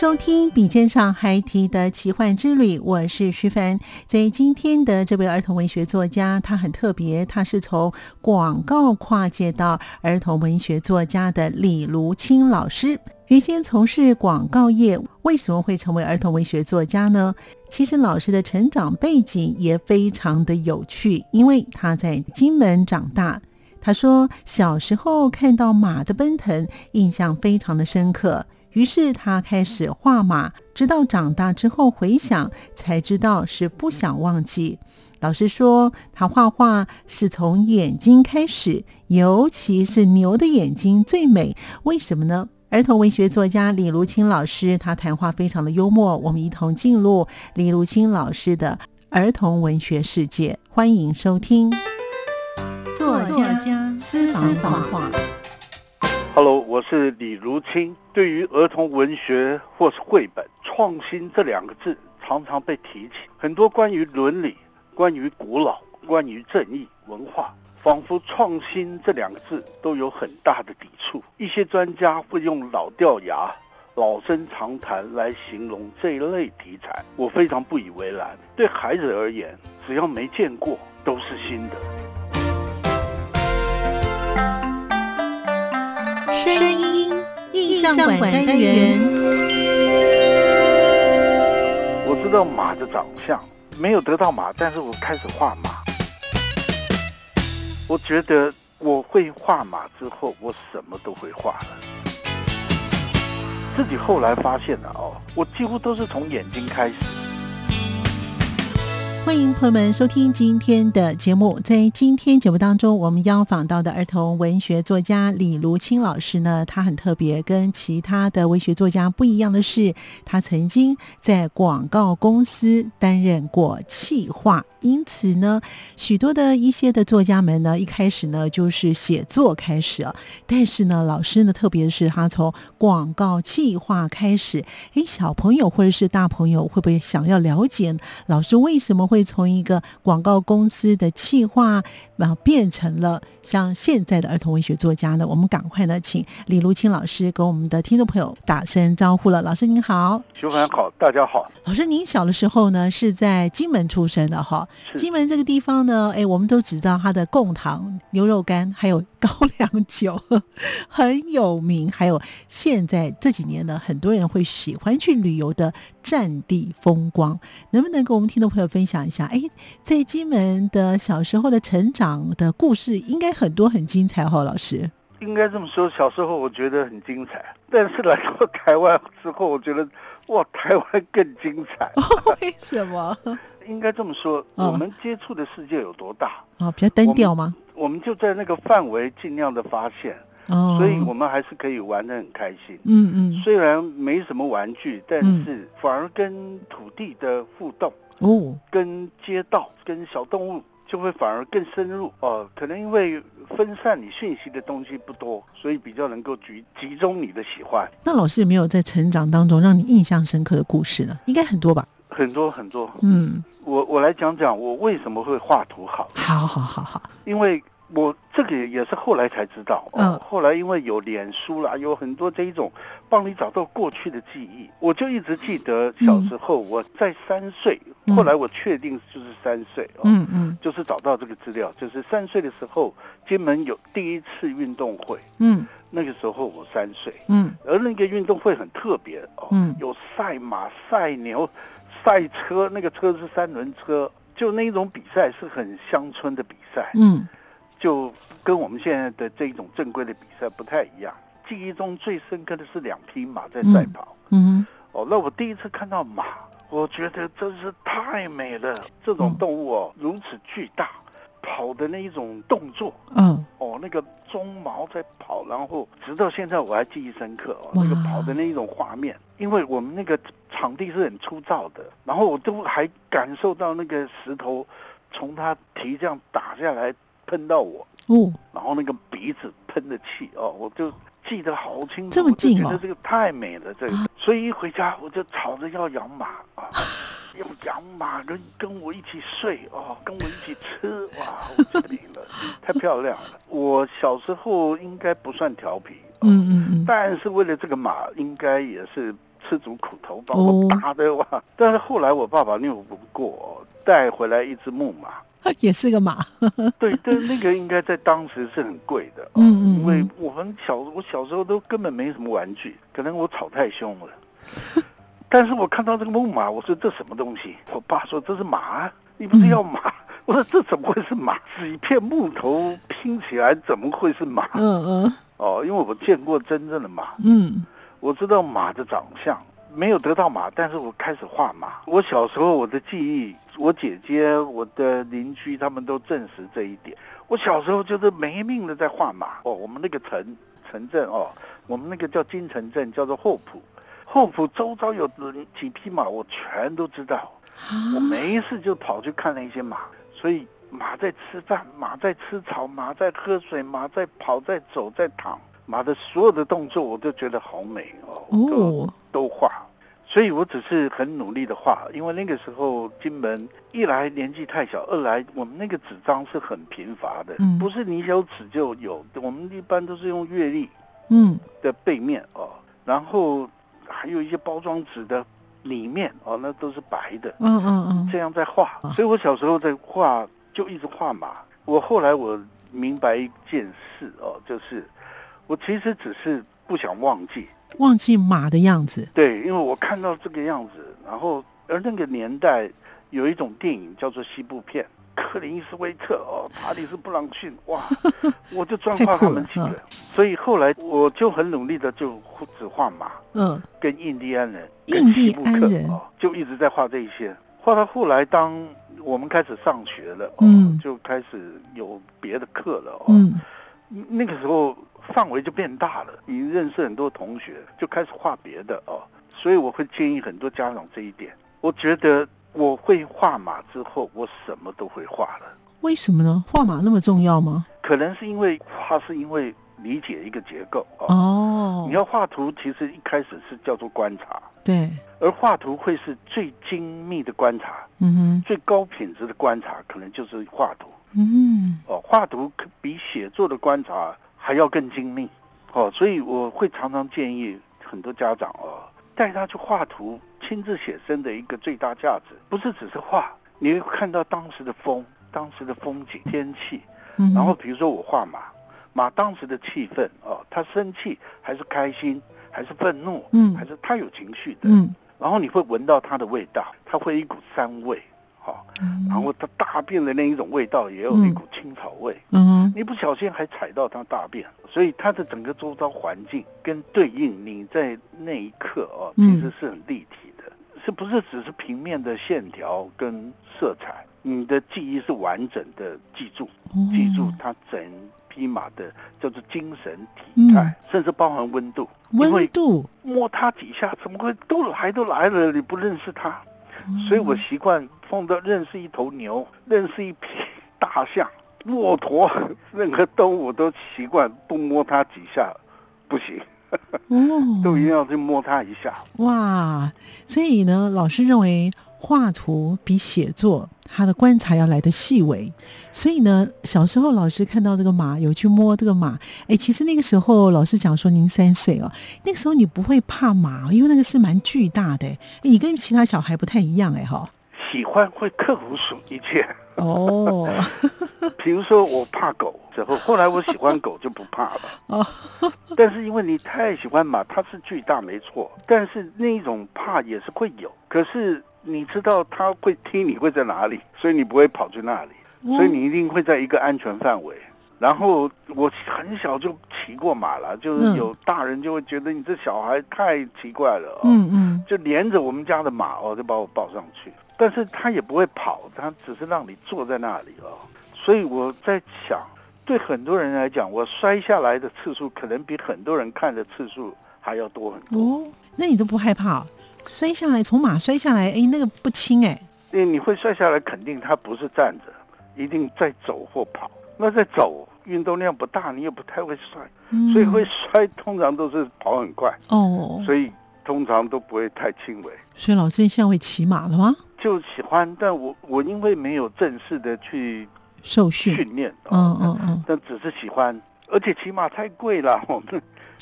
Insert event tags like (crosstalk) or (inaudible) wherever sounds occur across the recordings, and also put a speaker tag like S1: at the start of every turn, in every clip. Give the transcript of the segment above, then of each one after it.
S1: 收听笔尖上还提的奇幻之旅，我是徐凡。在今天的这位儿童文学作家，他很特别，他是从广告跨界到儿童文学作家的李如清老师。原先从事广告业，为什么会成为儿童文学作家呢？其实老师的成长背景也非常的有趣，因为他在金门长大。他说小时候看到马的奔腾，印象非常的深刻。于是他开始画马，直到长大之后回想，才知道是不想忘记。老师说，他画画是从眼睛开始，尤其是牛的眼睛最美。为什么呢？儿童文学作家李如清老师，他谈话非常的幽默。我们一同进入李如清老师的儿童文学世界，欢迎收听作家私房话。
S2: Hello，我是李如清。对于儿童文学或是绘本，创新这两个字常常被提起。很多关于伦理、关于古老、关于正义、文化，仿佛创新这两个字都有很大的抵触。一些专家会用老掉牙、老生常谈来形容这一类题材，我非常不以为然。对孩子而言，只要没见过，都是新的。
S1: 声音印象馆单元。
S2: 我知道马的长相，没有得到马，但是我开始画马。我觉得我会画马之后，我什么都会画了。自己后来发现了哦，我几乎都是从眼睛开始。
S1: 欢迎朋友们收听今天的节目。在今天节目当中，我们邀访到的儿童文学作家李如清老师呢，他很特别，跟其他的文学作家不一样的是，他曾经在广告公司担任过企划。因此呢，许多的一些的作家们呢，一开始呢就是写作开始啊。但是呢，老师呢，特别是他从广告企划开始，诶，小朋友或者是大朋友会不会想要了解老师为什么会从一个广告公司的企划，然后变成了像现在的儿童文学作家呢？我们赶快呢，请李如清老师跟我们的听众朋友打声招呼了。老师您好，
S2: 徐凡好，大家好。
S1: 老师，您小的时候呢是在金门出生的哈？金门这个地方呢，哎，我们都知道它的贡糖、牛肉干还有高粱酒很有名。还有现在这几年呢，很多人会喜欢去旅游的战地风光，能不能跟我们听众朋友分享一下？哎，在金门的小时候的成长的故事，应该很多很精彩哈，老师。
S2: 应该这么说，小时候我觉得很精彩，但是来到台湾之后，我觉得哇，台湾更精彩。(laughs)
S1: 为什么？
S2: 应该这么说，我们接触的世界有多大
S1: 啊？比较单调吗？
S2: 我们就在那个范围尽量的发现，所以我们还是可以玩的很开心。嗯嗯，虽然没什么玩具，但是反而跟土地的互动哦，跟街道、跟小动物就会反而更深入哦。可能因为分散你讯息的东西不多，所以比较能够集集中你的喜欢。
S1: 那老师有没有在成长当中让你印象深刻的故事呢？应该很多吧。
S2: 很多很多，嗯，我我来讲讲我为什么会画图好。
S1: 好好好好，
S2: 因为我这个也是后来才知道，嗯，后来因为有脸书啦，有很多这一种帮你找到过去的记忆，我就一直记得小时候我在三岁后来我确定就是三岁哦，
S1: 嗯嗯。
S2: 就是找到这个资料，就是三岁的时候，金门有第一次运动会，
S1: 嗯。
S2: 那个时候我三岁，
S1: 嗯。
S2: 而那个运动会很特别哦，
S1: 嗯。
S2: 有赛马、赛牛、赛车，那个车是三轮车，就那一种比赛是很乡村的比赛，
S1: 嗯
S2: 就跟我们现在的这一种正规的比赛不太一样。记忆中最深刻的是两匹马在赛跑。
S1: 嗯
S2: 哦，那我第一次看到马，我觉得真是太美了。这种
S1: 嗯
S2: 动物哦，如此巨大，跑的那一种动作，
S1: 嗯
S2: 哦，那个鬃毛在跑，然后直到现在我还记忆深刻哦，
S1: 哇
S2: 那个跑的那一种画面，因为我们那个场地是很粗糙的，然后我都还感受到那个石头从它蹄这样打下来喷到我，
S1: 哦。
S2: 然后那个鼻子喷的气哦，我就记得好清楚，
S1: 这么近哦
S2: 我觉得这个太美了，这个，所以一回家我就吵着要养马啊，(laughs) 要养马跟跟我一起睡哦，跟我一起吃，哇，我这里了，(laughs) 太漂亮了。我小时候应该不算调皮，哦、
S1: 嗯嗯嗯。
S2: 但是为了这个马，应该也是吃足苦头，把
S1: 哦
S2: 我打的哇。但是后来我爸爸拗不过，哦带回来一只木马。(laughs)
S1: 也是个马。(laughs)
S2: 对，但那个应该在当时是很贵的，哦
S1: 嗯嗯
S2: 因为
S1: 嗯
S2: 我们小我小时候都根本没什么玩具，可能我吵太凶了。(laughs) 但是我看到这个木马，我说这什么东西？我爸说这是马啊，你不是要马？我说这怎么会是马？是一片木头拼起来，怎么会是马？
S1: 嗯嗯
S2: 哦，因为我见过真正的马，
S1: 嗯
S2: 我知道马的长相，没有得到马，但是我开始画马。我小时候我的记忆，我姐姐、我的邻居他们都证实这一点。我小时候就是没命的在画马哦，我们那个城城镇哦，我们那个叫金城镇，叫做后埔。后埔周遭有几匹马，我全都知道。我没事就跑去看那些马，所以马在吃饭，马在吃草，马在喝水，马在跑，在走，在躺，马的所有的动作我都觉得好美哦，我都
S1: 哦。
S2: 都画。所以我只是很努力的画，因为那个时候金门一来年纪太小，二来我们那个纸张是很贫乏的，
S1: 嗯。
S2: 不是你有纸就有，我们一般都是用月历
S1: 嗯。
S2: 的背面哦，然后还有一些包装纸的里面哦，那都是白的，
S1: 嗯嗯嗯。
S2: 这样在画，所以我小时候在画就一直画马。我后来我明白一件事哦，就是我其实只是不想忘记，
S1: 忘记马的样子。
S2: 对，因为我看到这个样子，然后而那个年代有一种电影叫做西部片，克林斯威特哦，查理斯布朗逊，哇，(laughs) 我就专画他们几个，所以后来我就很努力的就只画马。
S1: 嗯
S2: 跟印第安人、
S1: 印
S2: 西部
S1: 安人
S2: 哦，就一直在画这一些。画到后来，当我们开始上学了，哦，
S1: 嗯
S2: 就开始有别的课了，哦，
S1: 嗯
S2: 那个时候范围就变大了，你认识很多同学，就开始画别的哦。所以我会建议很多家长这一点。我觉得我会画马之后，我什么都会画了。
S1: 为什么呢？画马那么重要吗？
S2: 可能是因为画是因为理解一个结构哦。
S1: 哦
S2: 你，要画图，其实一开始是叫做观察。
S1: 对，
S2: 而画图会是最精密的观察，
S1: 嗯哼，
S2: 最高品质的观察，可能就是画图
S1: 嗯
S2: 哦。画图可比写作的观察还要更精密。哦，所以我会常常建议很多家长哦，带他去画图，亲自写生的一个最大价值，不是只是画，你会看到当时的风、当时的风景、天气，
S1: 嗯，
S2: 然后比如说我画马，马当时的气氛哦，他生气还是开心，还是愤怒，
S1: 嗯。
S2: 还是他有情绪的，
S1: 嗯。
S2: 然后你会闻到它的味道，它会一股膻味，好、
S1: 嗯。
S2: 然后它大便的那一种味道也有一股青草味，
S1: 嗯哼。
S2: 你不小心还踩到它大便，所以它的整个周遭环境跟对应你在那一刻哦，
S1: 嗯。
S2: 其实是很立体的，是不是只是平面的线条跟色彩？你的记忆是完整的记住，记住
S1: 哦
S2: 它整匹马的叫做精神体态，甚至包含温度，
S1: 温度，
S2: 摸它几下，怎么会都来都来了？你不认识它，
S1: 嗯
S2: 所以我习惯碰到认识一头牛，(laughs) 认识一匹大象、骆驼，任何动物我都习惯不摸它几下，不行，(laughs)
S1: 哦，
S2: 都一定要去摸它一下。
S1: 哇，所以呢，老师认为画图比写作他的观察要来的细微。所以呢，小时候老师看到这个马，有去摸这个马。哎，其实那个时候老师讲说您三岁哦，那个时候你不会怕马，因为那个是蛮巨大的。诶你跟其他小孩不太一样哎哈。
S2: 喜欢会克服一切。
S1: 哦，(laughs)
S2: 比如说我怕狗之后，后来我喜欢狗就不怕了。(laughs) 哦，但是因为你太喜欢马，它是巨大没错，但是那一种怕也是会有。可是你知道他会踢你会在哪里，所以你不会跑去那里，所以你一定会在一个安全范围。然后我很小就骑过马了，就是有大人就会觉得你这小孩太奇怪了，嗯嗯，就连着我们家的马哦，就把我抱上去，但是他也不会跑，他只是让你坐在那里哦。所以我在想，对很多人来讲，我摔下来的次数可能比很多人看的次数还要多很多。哦，
S1: 那你都不害怕摔下来从马摔下来？哎，那个不轻哎。
S2: 为你会摔下来，肯定他不是站着，一定在走或跑。那在走。运动量不大，你也不太会摔，所以会摔通常都是跑很快哦，所以通常都不会太轻微。
S1: 所以老师现在会骑马了吗？
S2: 就喜欢，但我我因为没有正式的去
S1: 受训
S2: 训练，嗯嗯嗯，但只是喜欢，而且骑马太贵了。我们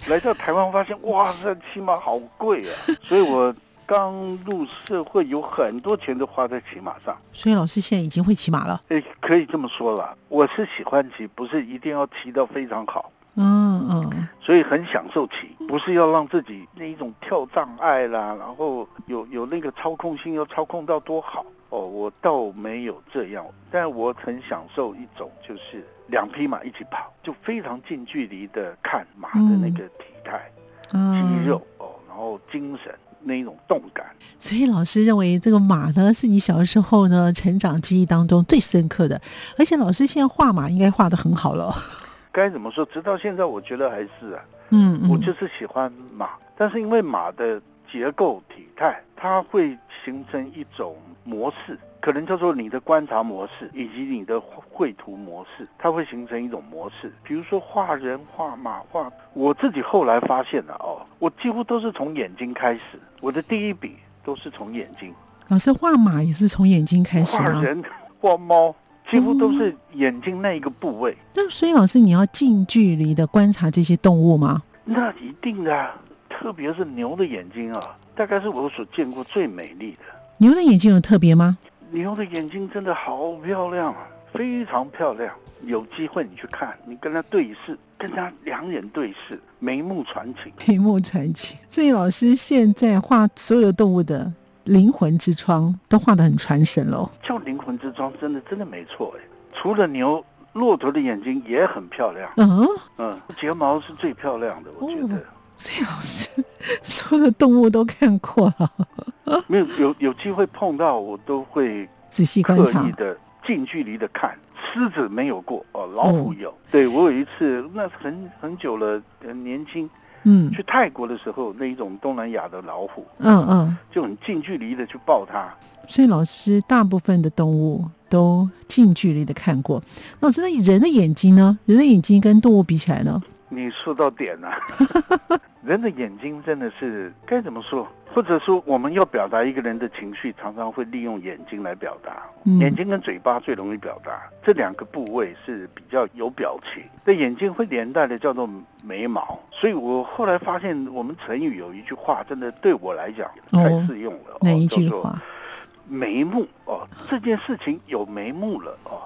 S2: 来到台湾发现，哇，这骑马好贵啊，所以我。刚入社会，有很多钱都花在骑马上，
S1: 所以老师现在已经会骑马了。
S2: 哎，可以这么说了，我是喜欢骑，不是一定要骑到非常好。嗯嗯，所以很享受骑，不是要让自己那一种跳障碍啦，然后有有那个操控性要操控到多好。哦，我倒没有这样，但我很享受一种就是两匹马一起跑，就非常近距离的看马的那个体态、肌肉哦，然后精神。那一种动感，
S1: 所以老师认为这个马呢，是你小时候呢成长记忆当中最深刻的，而且老师现在画马应该画的很好了。
S2: 该怎么说？直到现在，我觉得还是啊，嗯，我就是喜欢马，但是因为马的结构体态，它会形成一种模式。可能叫做你的观察模式，以及你的绘图模式，它会形成一种模式。比如说画人、画马、画，我自己后来发现了哦，我几乎都是从眼睛开始，我的第一笔都是从眼睛。
S1: 老师画马也是从眼睛开始
S2: 画人、画猫，几乎都是眼睛那一个部位。
S1: 那所以老师，你要近距离的观察这些动物吗？
S2: 那一定的，特别是牛的眼睛啊，大概是我所见过最美丽的。
S1: 牛的眼睛有特别吗？
S2: 牛的眼睛真的好漂亮啊，非常漂亮。有机会你去看，你跟他对视，跟他两眼对视，眉目传情，
S1: 眉目传情。所以老师现在画所有的动物的灵魂之窗都画得很传神喽。
S2: 叫灵魂之窗，真的真的没错哎。除了牛，骆驼的眼睛也很漂亮。嗯嗯，睫毛是最漂亮的，我觉得。
S1: 所以老师所有的动物都看过了。
S2: 没有有有机会碰到，我都会
S1: 仔细观察
S2: 的，近距离的看。狮子没有过哦，老虎有。对我有一次，那很很久了，很年轻，嗯，去泰国的时候，那一种东南亚的老虎，嗯嗯，就很近距离的去抱它。
S1: 所以老师大部分的动物都近距离的看过。那我知道人的眼睛呢？人的眼睛跟动物比起来呢？
S2: 你说到点了，(laughs) 人的眼睛真的是该怎么说？或者说，我们要表达一个人的情绪，常常会利用眼睛来表达。眼睛跟嘴巴最容易表达，这两个部位是比较有表情。那眼睛会连带的叫做眉毛，所以我后来发现，我们成语有一句话，真的对我来讲太适用了。
S1: 哪一句话？
S2: 眉目哦，这件事情有眉目了哦。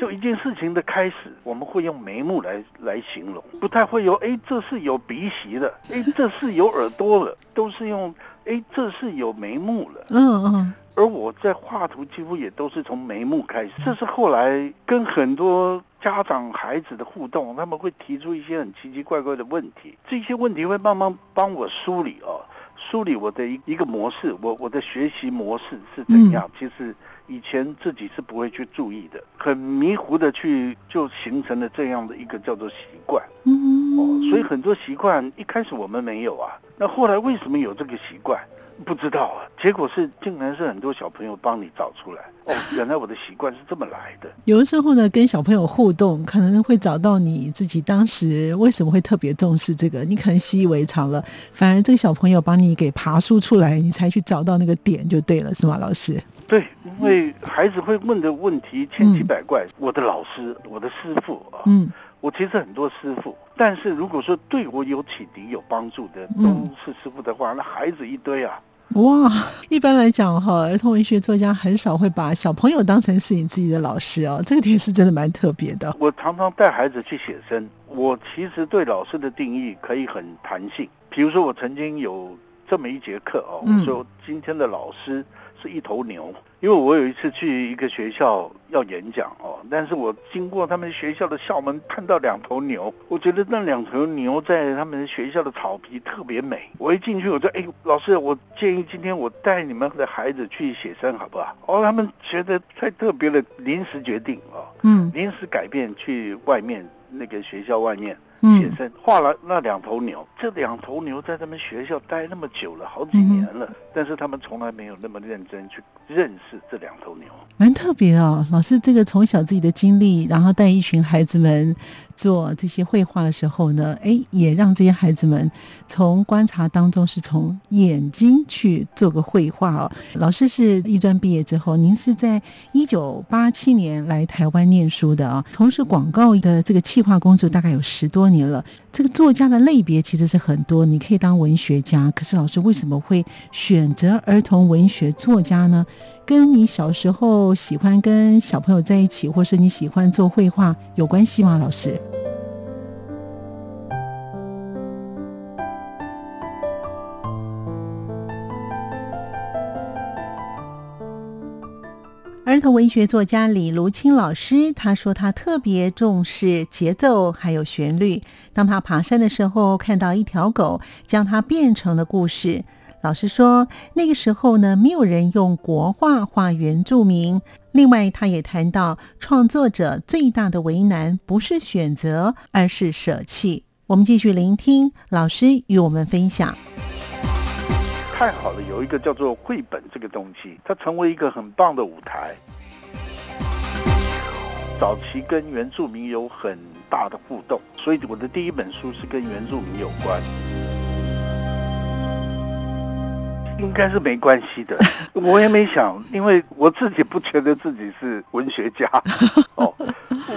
S2: 就一件事情的开始，我们会用眉目来来形容，不太会有哎，这是有鼻息的，哎，这是有耳朵了，都是用哎，这是有眉目了。嗯嗯。而我在画图几乎也都是从眉目开始，这是后来跟很多家长孩子的互动，他们会提出一些很奇奇怪怪的问题，这些问题会慢慢帮我梳理哦，梳理我的一一个模式，我我的学习模式是怎样？其实。以前自己是不会去注意的，很迷糊的去就形成了这样的一个叫做习惯。嗯，哦，所以很多习惯一开始我们没有啊，那后来为什么有这个习惯？不知道啊，结果是竟然是很多小朋友帮你找出来哦，(laughs) 原来我的习惯是这么来的。
S1: 有的时候呢，跟小朋友互动，可能会找到你自己当时为什么会特别重视这个，你可能习以为常了，反而这个小朋友帮你给爬梳出来，你才去找到那个点就对了，是吗，老师？
S2: 对，因为孩子会问的问题千奇百怪，我的老师，我的师傅啊，嗯，我其实很多师傅，但是如果说对我有启迪、有帮助的都是师傅的话，那孩子一堆啊。
S1: 哇，一般来讲哈，儿童文学作家很少会把小朋友当成是你自己的老师哦，这个点是真的蛮特别的。
S2: 我常常带孩子去写生，我其实对老师的定义可以很弹性。比如说，我曾经有这么一节课哦，我说今天的老师。是一头牛，因为我有一次去一个学校要演讲哦，但是我经过他们学校的校门，看到两头牛，我觉得那两头牛在他们学校的草皮特别美。我一进去，我说：“哎，老师，我建议今天我带你们的孩子去写生，好不好？”哦，他们觉得太特别了，临时决定哦，嗯，临时改变去外面那个学校外面。写生画了那两头牛，这两头牛在他们学校待那么久了，好几年了，但是他们从来没有那么认真去认识这两头牛，
S1: 蛮特别哦。老师这个从小自己的经历，然后带一群孩子们。做这些绘画的时候呢，哎，也让这些孩子们从观察当中，是从眼睛去做个绘画哦。老师是艺专毕业之后，您是在一九八七年来台湾念书的啊，从事广告的这个企划工作大概有十多年了。这个作家的类别其实是很多，你可以当文学家，可是老师为什么会选择儿童文学作家呢？跟你小时候喜欢跟小朋友在一起，或是你喜欢做绘画有关系吗？老师，儿童文学作家李如清老师他说，他特别重视节奏还有旋律。当他爬山的时候，看到一条狗，将它变成了故事。老师说，那个时候呢，没有人用国画画原住民。另外，他也谈到，创作者最大的为难不是选择，而是舍弃。我们继续聆听老师与我们分享。
S2: 太好了，有一个叫做绘本这个东西，它成为一个很棒的舞台。早期跟原住民有很大的互动，所以我的第一本书是跟原住民有关。应该是没关系的，(laughs) 我也没想，因为我自己不觉得自己是文学家。(laughs) 哦，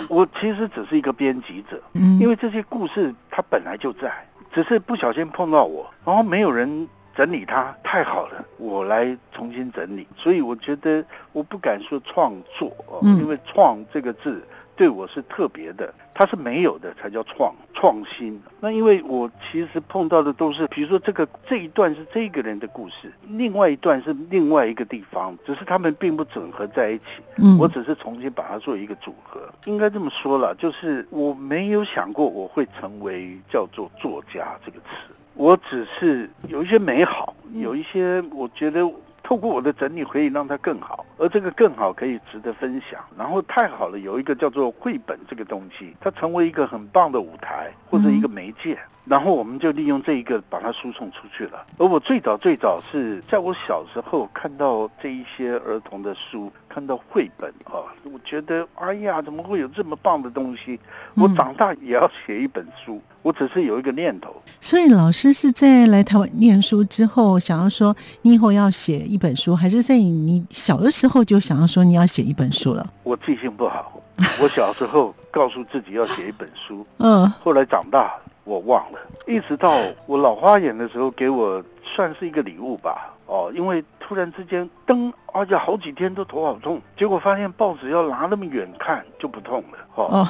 S2: 我其实只是一个编辑者，因为这些故事它本来就在，只是不小心碰到我，然后没有人整理它，太好了，我来重新整理，所以我觉得我不敢说创作哦，因为“创”这个字。对我是特别的，它是没有的才叫创创新。那因为我其实碰到的都是，比如说这个这一段是这个人的故事，另外一段是另外一个地方，只是他们并不整合在一起。嗯，我只是重新把它做一个组合。应该这么说了，就是我没有想过我会成为叫做作家这个词，我只是有一些美好，有一些我觉得。透过我的整理，可以让它更好，而这个更好可以值得分享。然后太好了，有一个叫做绘本这个东西，它成为一个很棒的舞台或者一个媒介，然后我们就利用这一个把它输送出去了。而我最早最早是在我小时候看到这一些儿童的书，看到绘本啊，我觉得哎呀，怎么会有这么棒的东西？我长大也要写一本书。我只是有一个念头，
S1: 所以老师是在来台湾念书之后，想要说你以后要写一本书，还是在你小的时候就想要说你要写一本书了？
S2: 我记性不好，(laughs) 我小时候告诉自己要写一本书，嗯，后来长大我忘了，一直到我老花眼的时候给我算是一个礼物吧，哦，因为突然之间灯，而且好几天都头好痛，结果发现报纸要拿那么远看就不痛了，哦，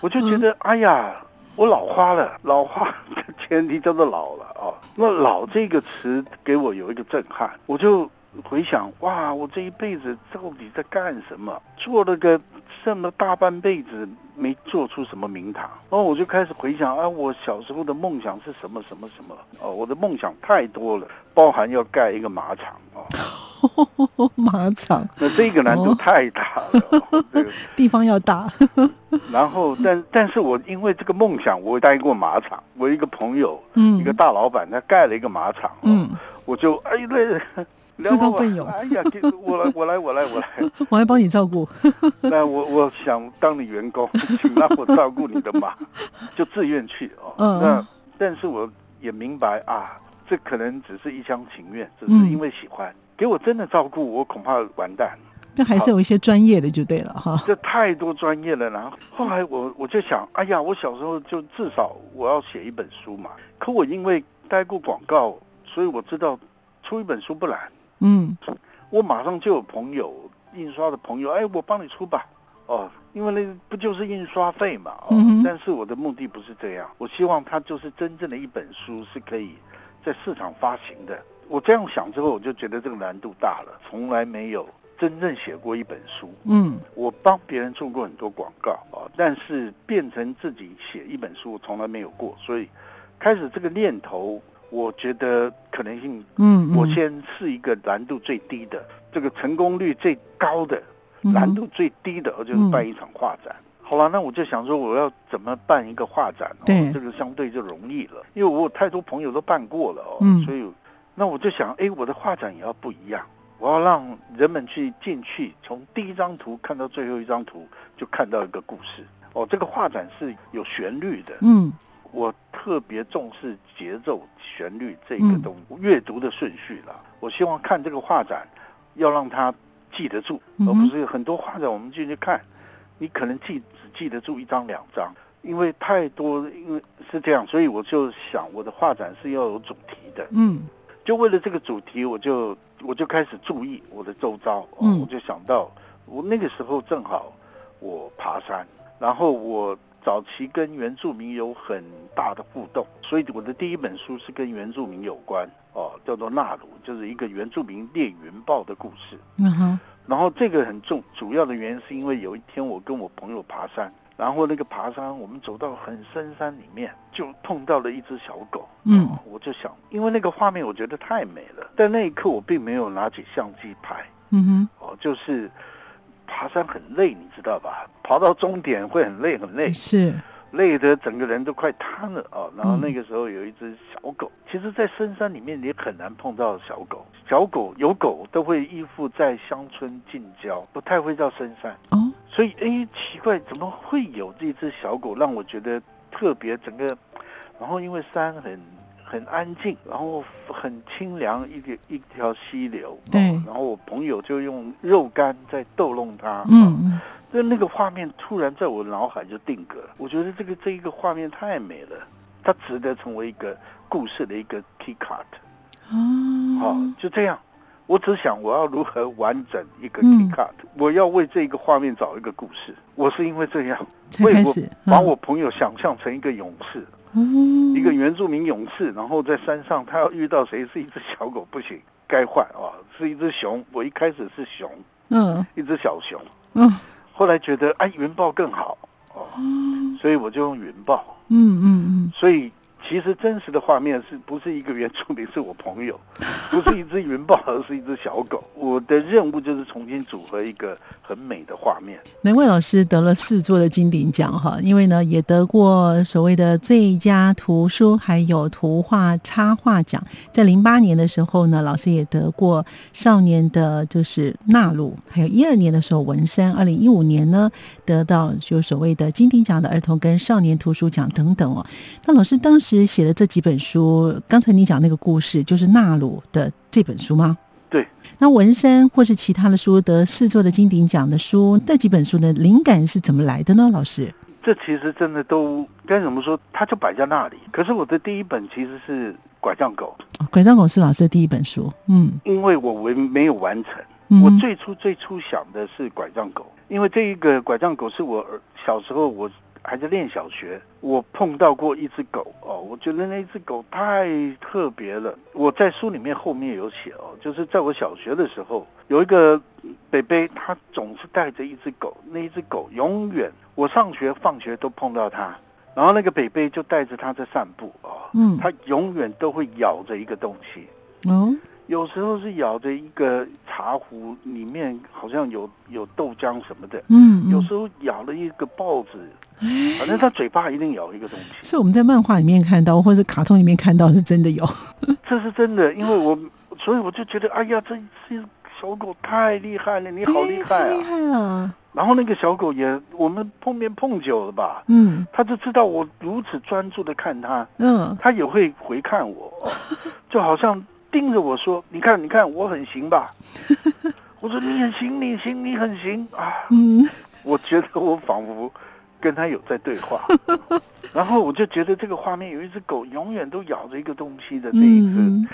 S2: 我就觉得哎呀。我老花了，老花的前提叫做老了哦。那“老”这个词给我有一个震撼，我就回想，哇，我这一辈子到底在干什么？做了个这么大半辈子，没做出什么名堂。然后我就开始回想，啊，我小时候的梦想是什么什么什么？哦，我的梦想太多了，包含要盖一个马场啊。(laughs)
S1: 马场，
S2: 那这个难度太大了，这个 (laughs)
S1: 地方要大。(laughs)
S2: 然后，但但是我因为这个梦想，我待过马场。我一个朋友，嗯，一个大老板，他盖了一个马场，嗯，我就哎对，
S1: 自告奋勇，
S2: 哎呀，我来，我来，我来，我来，(laughs)
S1: 我来帮你照顾。(laughs)
S2: 那我我想当你员工，请让我照顾你的马，就自愿去哦。嗯，那但是我也明白啊，这可能只是一厢情愿，只是因为喜欢。给我真的照顾，我恐怕完蛋。
S1: 那还是有一些专业的就对了哈。
S2: 这太多专业了，然后后来我我就想，哎呀，我小时候就至少我要写一本书嘛。可我因为待过广告，所以我知道出一本书不难，
S1: 嗯
S2: 我马上就有朋友印刷的朋友，哎，我帮你出吧。哦，因为那不就是印刷费嘛？哦，
S1: 嗯
S2: 但是我的目的不是这样，我希望它就是真正的一本书是可以在市场发行的。我这样想之后，我就觉得这个难度大了，从来没有真正写过一本书。
S1: 嗯
S2: 我帮别人做过很多广告啊，但是变成自己写一本书，我从来没有过，所以开始这个念头，我觉得可能性，
S1: 嗯，
S2: 我先是一个难度最低的，这个成功率最高的，
S1: 嗯
S2: 难度最低的，就是办一场画展。好了，那我就想说，我要怎么办一个画展、哦？
S1: 对
S2: 这个相对就容易了，因为我有太多朋友都办过了哦，
S1: 嗯
S2: 所以那我就想，哎，我的画展也要不一样。我要让人们去进去，从第一张图看到最后一张图，就看到一个故事。哦，这个画展是有旋律的，
S1: 嗯
S2: 我特别重视节奏、旋律这个东阅读的顺序啦。我希望看这个画展，要让他记得住，而不是很多画展我们进去看，你可能记只记得住一张两张，因为太多，因为是这样，所以我就想我的画展是要有主题的。
S1: 嗯。
S2: 就为了这个主题，我就我就开始注意我的周遭，哦
S1: 嗯
S2: 我就想到我那个时候正好我爬山，然后我早期跟原住民有很大的互动，所以我的第一本书是跟原住民有关，哦，叫做《纳鲁》，就是一个原住民猎云豹的故事。
S1: 嗯哼
S2: 然后这个很重，主要的原因是因为有一天我跟我朋友爬山，然后那个爬山我们走到很深山里面，就碰到了一只小狗。
S1: 嗯
S2: 哦我就想，因为那个画面我觉得太美了，但那一刻我并没有拿起相机拍。
S1: 嗯哼
S2: 哦，就是爬山很累，你知道吧？爬到终点会很累很累，
S1: 是
S2: 累得整个人都快瘫了啊、哦！然后
S1: 嗯
S2: 那个时候有一只小狗，其实，在深山里面你很难碰到小狗，小狗有狗都会依附在乡村近郊，不太会到深山。
S1: 哦
S2: 所以，哎，奇怪，怎么会有这只小狗让我觉得特别？整个，然后因为山很很安静，然后很清凉，一个一条溪流。
S1: 对
S2: 哦然后我朋友就用肉干在逗弄它。
S1: 嗯嗯
S2: 那那个画面突然在我脑海就定格了。我觉得这个这一个画面太美了，它值得成为一个故事的一个 key card。好、
S1: 哦
S2: 就这样。我只想我要如何完整一个
S1: 嗯
S2: key card，、我要为这一个画面找一个故事。我是因为这样，
S1: 才
S2: 为我把我朋友想象成一个勇士，
S1: 哦。
S2: 一个原住民勇士，然后在山上他要遇到谁是一只小狗，不行，(laughs) 该换啊，是一只熊。我一开始是熊，
S1: 嗯。
S2: 一只小熊，
S1: 嗯。
S2: 后来觉得哎云豹更好哦，所以我就用云豹。
S1: 嗯嗯嗯。
S2: 所以其实真实的画面是不是一个原住民是我朋友，(laughs) 不是一只云豹，而是一只小狗。我的任务就是重新组合一个很美的画面。
S1: 难怪老师得了四座的金鼎奖哈，因为呢也得过所谓的最佳图书还有图画插画奖。在零八年的时候呢，老师也得过少年的就是纳鲁，还有一二年的时候文山，二零一五年呢得到就所谓的金鼎奖的儿童跟少年图书奖等等哦。那老师当时写的这几本书，刚才你讲那个故事就是纳鲁的这本书吗？
S2: 对。
S1: 那文山或是其他的书得四座的金鼎奖的书，那几本书的灵感是怎么来的呢？老师？
S2: 这其实真的都该怎么说，它就摆在那里。可是我的第一本其实是《拐杖狗
S1: 哦拐杖狗是老师的第一本书，嗯》，
S2: 因为我为没有完成。
S1: 嗯
S2: 我最初最初想的是拐杖狗，因为这一个拐杖狗是我儿小时候我还在练小学，我碰到过一只狗哦，我觉得那只狗太特别了。我在书里面后面有写哦，就是在我小学的时候，有一个北北，他总是带着一只狗，那一只狗永远我上学放学都碰到它，然后那个北北就带着它在散步哦，
S1: 嗯
S2: 它永远都会咬着一个东西。
S1: 哦，
S2: 有时候是咬着一个茶壶，里面好像有有豆浆什么的；
S1: 嗯，嗯
S2: 有时候咬了一个报纸，反正它嘴巴一定咬一个东西。
S1: 是我们在漫画里面看到，或者卡通里面看到，是真的有。(laughs)
S2: 这是真的，因为我所以我就觉得，哎呀，这这小狗太厉害了，你好厉害
S1: 啊厉
S2: 啊！
S1: 害了。
S2: 然后那个小狗也，我们碰面碰久了吧，
S1: 嗯
S2: 它就知道我如此专注的看它，
S1: 嗯，
S2: 它也会回看我，(laughs) 就好像盯着我说：“你看，你看，我很行吧？” (laughs) 我说：“你很行，你行，你很行啊！”
S1: 嗯，
S2: 我觉得我仿佛跟他有在对话。(laughs) 然后我就觉得这个画面有一只狗永远都咬着一个东西的这一个，
S1: 嗯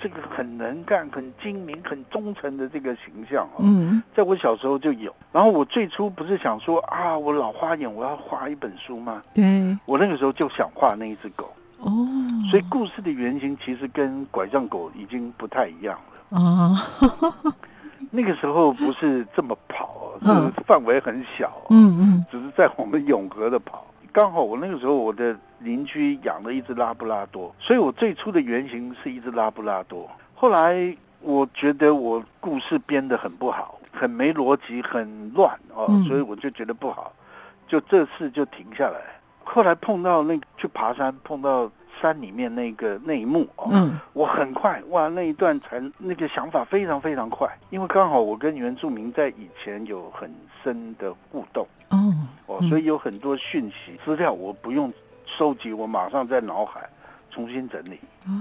S2: 这个很能干、很精明、很忠诚的这个形象哦，
S1: 嗯
S2: 在我小时候就有。然后我最初不是想说啊，我老花眼，我要画一本书吗？
S1: 对
S2: 我那个时候就想画那一只狗，
S1: 哦，
S2: 所以故事的原型其实跟拐杖狗已经不太一样了。
S1: 啊，(laughs)
S2: 那个时候不是这么跑哦，
S1: 嗯
S2: 这范围很小哦，
S1: 嗯嗯
S2: 只是在我们永和的跑。刚好我那个时候我的邻居养了一只拉布拉多，所以我最初的原型是一只拉布拉多。后来我觉得我故事编得很不好，很没逻辑，很乱哦，
S1: 嗯
S2: 所以我就觉得不好，就这次就停下来。后来碰到那去爬山，碰到山里面那个那一幕哦，
S1: 嗯。
S2: 我很快哇，那一段才那个想法非常非常快，因为刚好我跟原住民在以前有很深的互动
S1: 哦，
S2: 哦，
S1: 嗯。
S2: 所以有很多讯息资料我不用收集，我马上在脑海重新整理。
S1: 哦，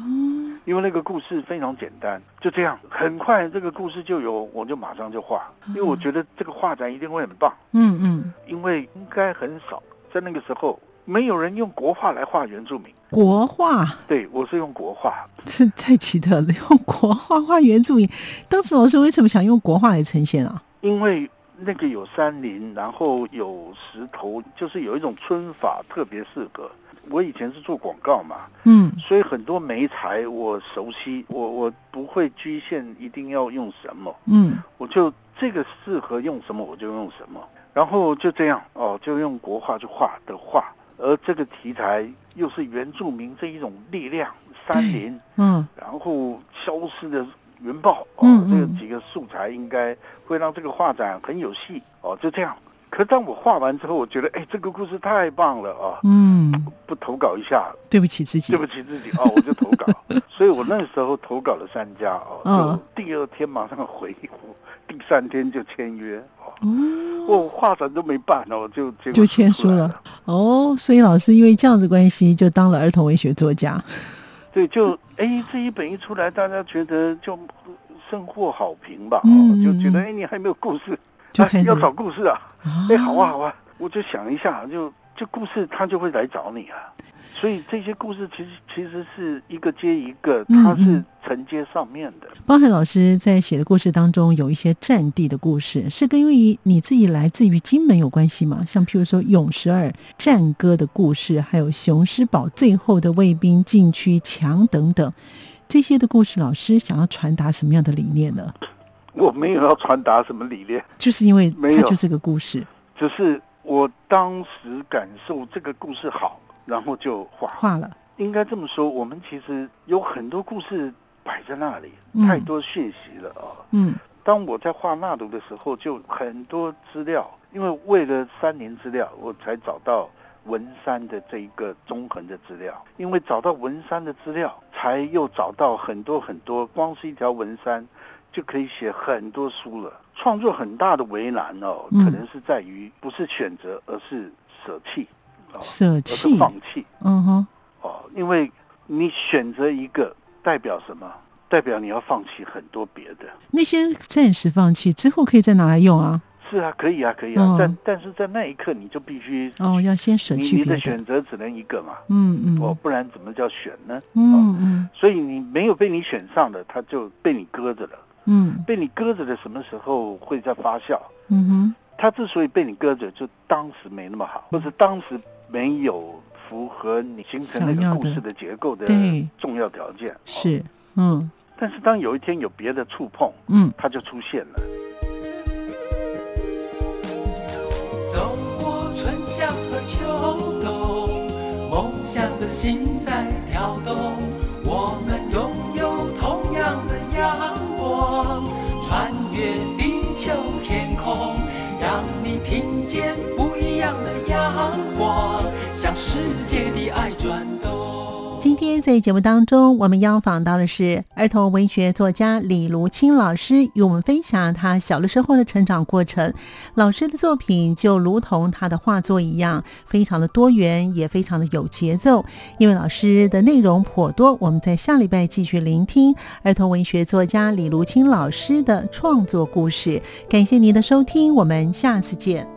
S2: 因为那个故事非常简单，就这样，很快这个故事就有，我就马上就画，因为我觉得这个画展一定会很棒，
S1: 嗯嗯，
S2: 因为应该很少在那个时候没有人用国画来画原住民，
S1: 国画？
S2: 对我是用国画，
S1: 这太奇特了，用国画画原住民。当时老师为什么想用国画来呈现啊？
S2: 因为那个有山林，然后有石头，就是有一种皴法特别适合。我以前是做广告嘛，
S1: 嗯。
S2: 所以很多媒材我熟悉，我我不会局限一定要用什么，
S1: 嗯。
S2: 我就这个适合用什么我就用什么，然后就这样哦，就用国画去画的画，而这个题材又是原住民这一种力量，山林，
S1: 嗯
S2: 然后消失的原爆哦，
S1: 嗯嗯
S2: 这个几个素材应该会让这个画展很有戏哦，就这样。可当我画完之后，我觉得哎，这个故事太棒了啊！
S1: 嗯，
S2: 不投稿一下，
S1: 对不起自己
S2: 对，不起自己哦，我就投稿。(laughs) 所以我那时候投稿了三家哦，
S1: 嗯
S2: 就第二天马上回复，第三天就签约哦。
S1: 哦
S2: 我画展都没办哦，就
S1: 就签书了。哦，所以老师因为这样子关系，就当了儿童文学作家。
S2: 对，就哎这一本一出来，大家觉得就深获好评吧，
S1: 嗯
S2: 哦，就觉得
S1: 嗯
S2: 哎你还没有故事，
S1: 就
S2: 要找故事啊，哎好啊
S1: 啊
S2: 好啊，我就想一下，就就故事他就会来找你啊。所以这些故事其实其实是一个接一个，
S1: 嗯
S2: 它是
S1: 嗯
S2: 承接上面的。
S1: 包海老师在写的故事当中，有一些战地的故事，是跟因为你自己来自于金门有关系吗？像譬如说勇十二战歌的故事，还有雄狮堡最后的卫兵禁区墙等等，这些的故事，老师想要传达什么样的理念呢？
S2: 我没有要传达什么理念，
S1: 就是因为
S2: 没有
S1: 它就是个故事，
S2: 只是我当时感受这个故事好，然后就画。
S1: 画了，
S2: 应该这么说，我们其实有很多故事摆在那里，
S1: 嗯
S2: 太多讯息了啊。
S1: 嗯
S2: 当我在画纳鲁的时候，就很多资料，因为为了三年资料，我才找到文山的这一个中横的资料。因为找到文山的资料，才又找到很多很多，光是一条文山就可以写很多书了。创作很大的为难哦，
S1: 嗯
S2: 可能是在于不是选择，而是舍弃，
S1: 舍弃
S2: 是，放弃
S1: 嗯哼，
S2: 哦，因为你选择一个代表什么？代表你要放弃很多别的。
S1: 那些暂时放弃之后可以再拿来用啊。
S2: 是啊，可以啊，可以啊，
S1: 嗯
S2: 但但是在那一刻你就必须
S1: 哦，要先舍
S2: 弃你的选择只能一个嘛，
S1: 嗯嗯，
S2: 哦，不然怎么叫选呢？
S1: 嗯嗯
S2: 所以你没有被你选上的，他就被你搁着了。
S1: 嗯
S2: 被你搁着的什么时候会在发酵？
S1: 嗯哼，
S2: 他之所以被你搁着，就当时没那么好，或者当时没有符合你形成那个故事的结构的重要条件。哦，
S1: 是，嗯
S2: 但是当有一天有别的触碰，
S1: 嗯。
S2: 它就出现了。
S3: 走过春夏和秋冬，梦想的心在跳动。世界的爱转动。
S1: 今天在节目当中，我们邀访到的是儿童文学作家李如清老师，与我们分享他小的时候的成长过程。老师的作品就如同他的画作一样，非常的多元，也非常的有节奏。因为老师的内容颇多，我们在下礼拜继续聆听儿童文学作家李如清老师的创作故事。感谢您的收听，我们下次见。